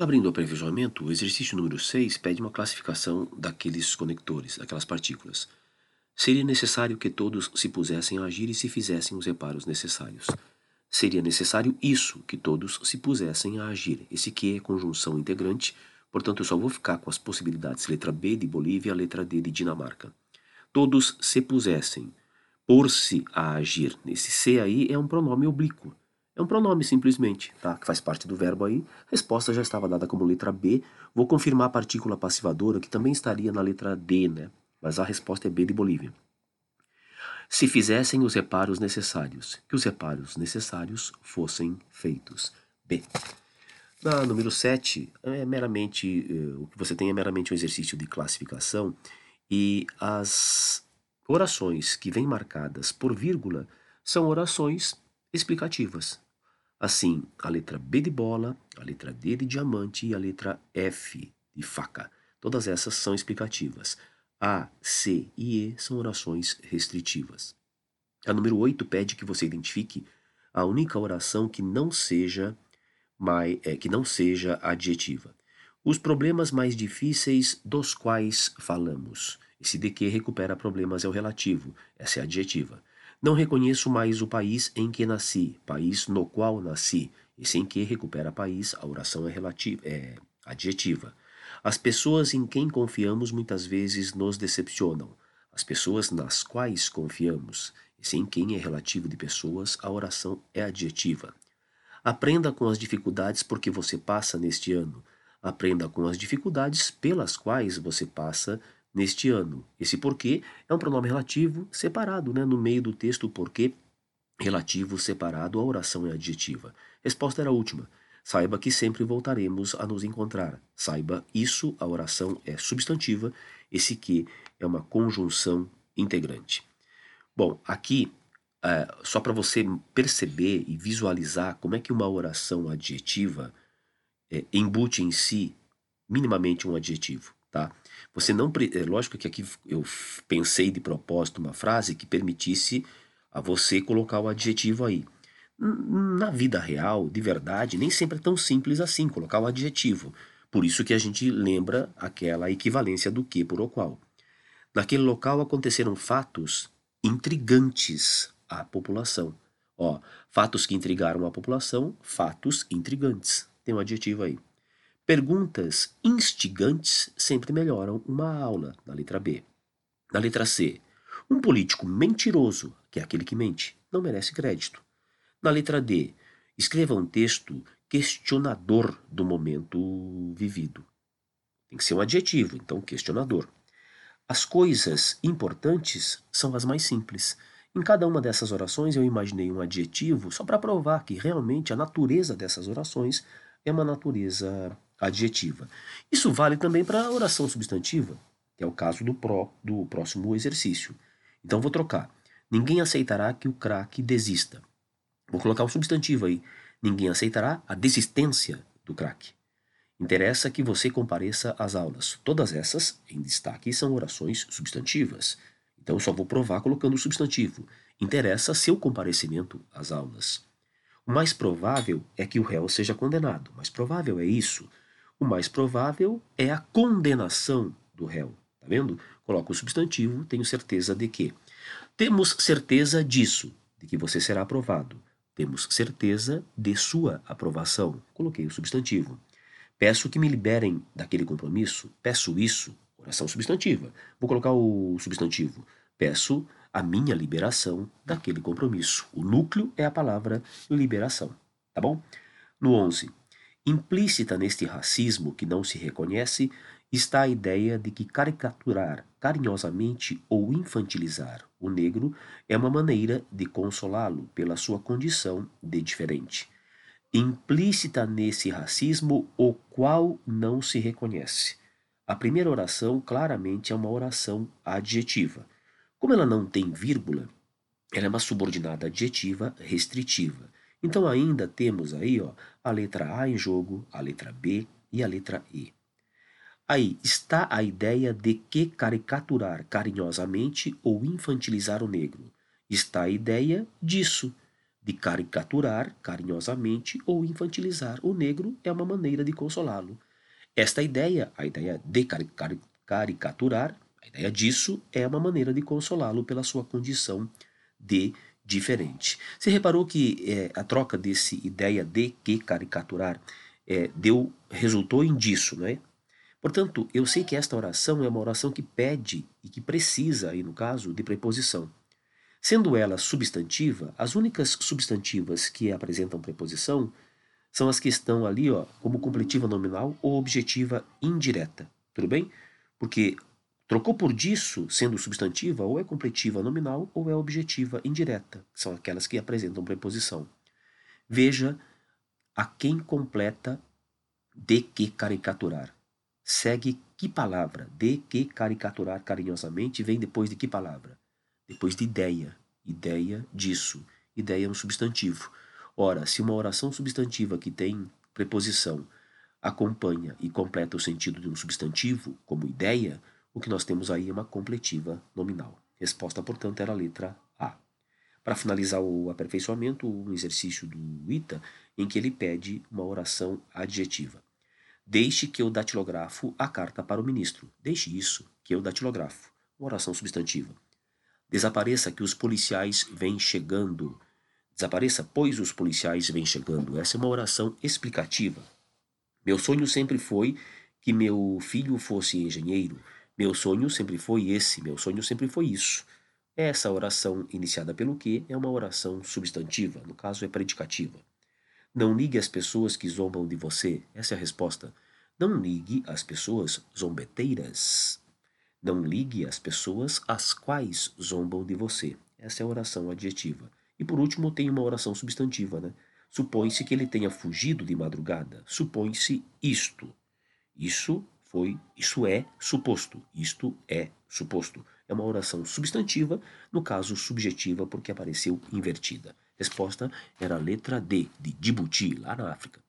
Abrindo o aperfeiçoamento, o exercício número 6 pede uma classificação daqueles conectores, daquelas partículas. Seria necessário que todos se pusessem a agir e se fizessem os reparos necessários. Seria necessário isso, que todos se pusessem a agir. Esse que é conjunção integrante, portanto eu só vou ficar com as possibilidades letra B de Bolívia, letra D de Dinamarca. Todos se pusessem, por-se a agir. Esse se aí é um pronome oblíquo. É um pronome simplesmente, tá? Que faz parte do verbo aí. Resposta já estava dada como letra B. Vou confirmar a partícula passivadora, que também estaria na letra D, né? Mas a resposta é B de Bolívia. Se fizessem os reparos necessários, que os reparos necessários fossem feitos. B. Na número 7, é meramente, eh, o que você tem é meramente um exercício de classificação e as orações que vêm marcadas por vírgula são orações explicativas. Assim, a letra B de bola, a letra D de diamante e a letra F de faca. Todas essas são explicativas. A, C e E são orações restritivas. A número 8 pede que você identifique a única oração que não seja mais, é, que não seja adjetiva. Os problemas mais difíceis dos quais falamos. Esse de que recupera problemas é o relativo, essa é a adjetiva. Não reconheço mais o país em que nasci, país no qual nasci. Esse em que recupera país, a oração é, relativa, é adjetiva. As pessoas em quem confiamos muitas vezes nos decepcionam. As pessoas nas quais confiamos, esse em quem é relativo de pessoas, a oração é adjetiva. Aprenda com as dificuldades porque você passa neste ano. Aprenda com as dificuldades pelas quais você passa neste ano. Esse porquê é um pronome relativo separado, né? no meio do texto, porquê relativo separado, a oração é adjetiva. Resposta era a última. Saiba que sempre voltaremos a nos encontrar. Saiba isso, a oração é substantiva, esse que é uma conjunção integrante. Bom, aqui, é, só para você perceber e visualizar como é que uma oração adjetiva é, embute em si minimamente um adjetivo, tá? Você não, é lógico que aqui eu pensei de propósito uma frase que permitisse a você colocar o adjetivo aí. Na vida real, de verdade, nem sempre é tão simples assim colocar o adjetivo. Por isso que a gente lembra aquela equivalência do que por o qual. Naquele local aconteceram fatos intrigantes à população. Ó, fatos que intrigaram a população, fatos intrigantes. Tem um adjetivo aí. Perguntas instigantes sempre melhoram uma aula, na letra B. Na letra C, um político mentiroso, que é aquele que mente, não merece crédito. Na letra D, escreva um texto questionador do momento vivido. Tem que ser um adjetivo, então questionador. As coisas importantes são as mais simples. Em cada uma dessas orações eu imaginei um adjetivo só para provar que realmente a natureza dessas orações é uma natureza adjetiva. Isso vale também para a oração substantiva, que é o caso do, pró, do próximo exercício. Então vou trocar. Ninguém aceitará que o craque desista. Vou colocar um substantivo aí. Ninguém aceitará a desistência do craque. Interessa que você compareça às aulas. Todas essas, em destaque, são orações substantivas. Então só vou provar colocando o substantivo. Interessa seu comparecimento às aulas. O mais provável é que o réu seja condenado. O mais provável é isso. O mais provável é a condenação do réu. Tá vendo? Coloco o substantivo, tenho certeza de que. Temos certeza disso, de que você será aprovado. Temos certeza de sua aprovação. Coloquei o substantivo. Peço que me liberem daquele compromisso. Peço isso. Oração substantiva. Vou colocar o substantivo. Peço a minha liberação daquele compromisso. O núcleo é a palavra liberação. Tá bom? No 11. Implícita neste racismo que não se reconhece está a ideia de que caricaturar carinhosamente ou infantilizar o negro é uma maneira de consolá-lo pela sua condição de diferente. Implícita nesse racismo o qual não se reconhece. A primeira oração claramente é uma oração adjetiva. Como ela não tem vírgula, ela é uma subordinada adjetiva restritiva. Então ainda temos aí ó, a letra A em jogo, a letra B e a letra E. Aí está a ideia de que caricaturar carinhosamente ou infantilizar o negro. Está a ideia disso. de caricaturar carinhosamente ou infantilizar o negro é uma maneira de consolá-lo. Esta ideia, a ideia de caricaturar, a ideia disso é uma maneira de consolá-lo pela sua condição de diferente. Você reparou que é, a troca desse ideia de que caricaturar é, deu resultou em disso, não é? Portanto, eu sei que esta oração é uma oração que pede e que precisa, aí no caso, de preposição. Sendo ela substantiva, as únicas substantivas que apresentam preposição são as que estão ali ó, como completiva nominal ou objetiva indireta. Tudo bem? Porque trocou por disso, sendo substantiva, ou é completiva nominal ou é objetiva indireta, que são aquelas que apresentam preposição. Veja a quem completa de que caricaturar segue que palavra? De que caricaturar carinhosamente vem depois de que palavra? Depois de ideia. Ideia disso. Ideia é um substantivo. Ora, se uma oração substantiva que tem preposição acompanha e completa o sentido de um substantivo, como ideia, o que nós temos aí é uma completiva nominal. Resposta, portanto, era a letra A. Para finalizar o aperfeiçoamento, um exercício do ITA em que ele pede uma oração adjetiva. Deixe que eu datilografo a carta para o ministro. Deixe isso, que eu datilografo. Uma oração substantiva. Desapareça que os policiais vêm chegando. Desapareça, pois os policiais vêm chegando. Essa é uma oração explicativa. Meu sonho sempre foi que meu filho fosse engenheiro. Meu sonho sempre foi esse, meu sonho sempre foi isso. Essa oração iniciada pelo que é uma oração substantiva, no caso é predicativa. Não ligue as pessoas que zombam de você. Essa é a resposta. Não ligue as pessoas zombeteiras. Não ligue as pessoas as quais zombam de você. Essa é a oração adjetiva. E por último, tem uma oração substantiva, né? Supõe-se que ele tenha fugido de madrugada. Supõe-se isto. Isso foi, isso é suposto. Isto é suposto. É uma oração substantiva, no caso subjetiva, porque apareceu invertida. Resposta era a letra D, de Djibouti, lá na África.